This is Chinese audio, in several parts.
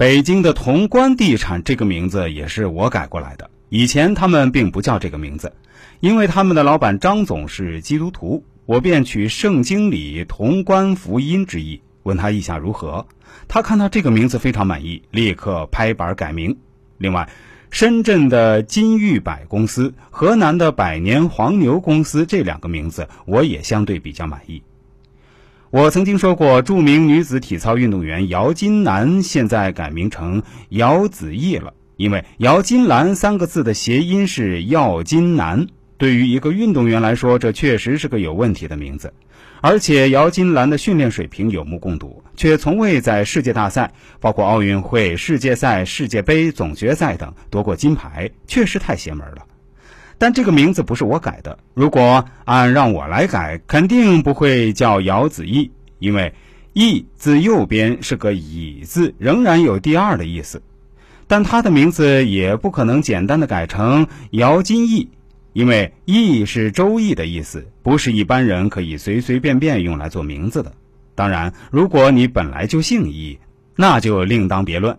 北京的潼关地产这个名字也是我改过来的，以前他们并不叫这个名字，因为他们的老板张总是基督徒，我便取圣经里潼关福音之意，问他意下如何。他看到这个名字非常满意，立刻拍板改名。另外，深圳的金玉百公司、河南的百年黄牛公司这两个名字，我也相对比较满意。我曾经说过，著名女子体操运动员姚金兰现在改名成姚子毅了，因为“姚金兰”三个字的谐音是“耀金兰”。对于一个运动员来说，这确实是个有问题的名字。而且姚金兰的训练水平有目共睹，却从未在世界大赛，包括奥运会、世界赛、世界杯、总决赛等夺过金牌，确实太邪门了。但这个名字不是我改的，如果按让我来改，肯定不会叫姚子毅，因为“毅”字右边是个“乙”字，仍然有第二的意思。但他的名字也不可能简单的改成姚金毅。因为“易”是周易的意思，不是一般人可以随随便便用来做名字的。当然，如果你本来就姓易，那就另当别论。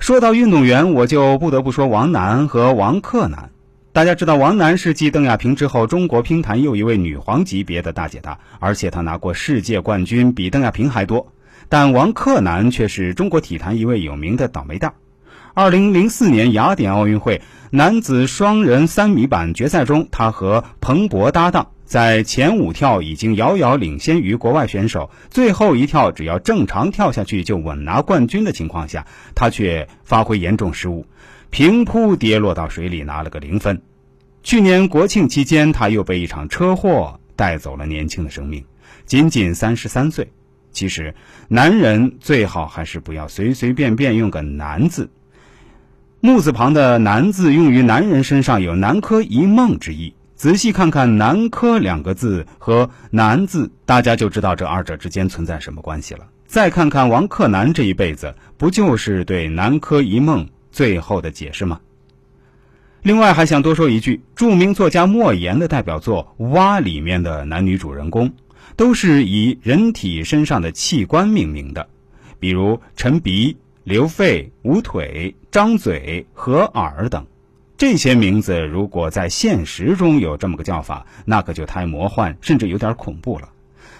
说到运动员，我就不得不说王楠和王克楠。大家知道，王楠是继邓亚萍之后，中国乒坛又一位女皇级别的大姐大，而且她拿过世界冠军比邓亚萍还多。但王克楠却是中国体坛一位有名的倒霉蛋。二零零四年雅典奥运会男子双人三米板决赛中，他和彭博搭档在前五跳已经遥遥领先于国外选手，最后一跳只要正常跳下去就稳拿冠军的情况下，他却发挥严重失误，平扑跌落到水里拿了个零分。去年国庆期间，他又被一场车祸带走了年轻的生命，仅仅三十三岁。其实，男人最好还是不要随随便便用个“男”字。木字旁的“男”字用于男人身上有南柯一梦之意。仔细看看“南柯”两个字和“男”字，大家就知道这二者之间存在什么关系了。再看看王克南这一辈子，不就是对“南柯一梦”最后的解释吗？另外还想多说一句，著名作家莫言的代表作《蛙》里面的男女主人公，都是以人体身上的器官命名的，比如陈鼻。刘肺、捂腿、张嘴、合耳等，这些名字如果在现实中有这么个叫法，那可就太魔幻，甚至有点恐怖了。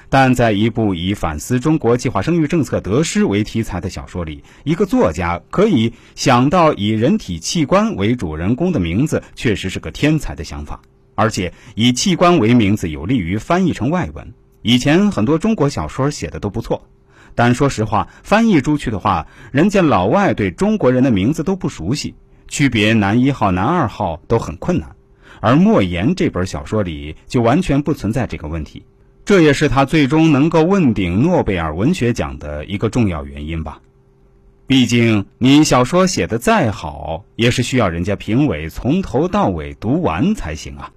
但在一部以反思中国计划生育政策得失为题材的小说里，一个作家可以想到以人体器官为主人公的名字，确实是个天才的想法。而且以器官为名字有利于翻译成外文，以前很多中国小说写的都不错。但说实话，翻译出去的话，人家老外对中国人的名字都不熟悉，区别男一号、男二号都很困难。而莫言这本小说里就完全不存在这个问题，这也是他最终能够问鼎诺贝尔文学奖的一个重要原因吧。毕竟你小说写的再好，也是需要人家评委从头到尾读完才行啊。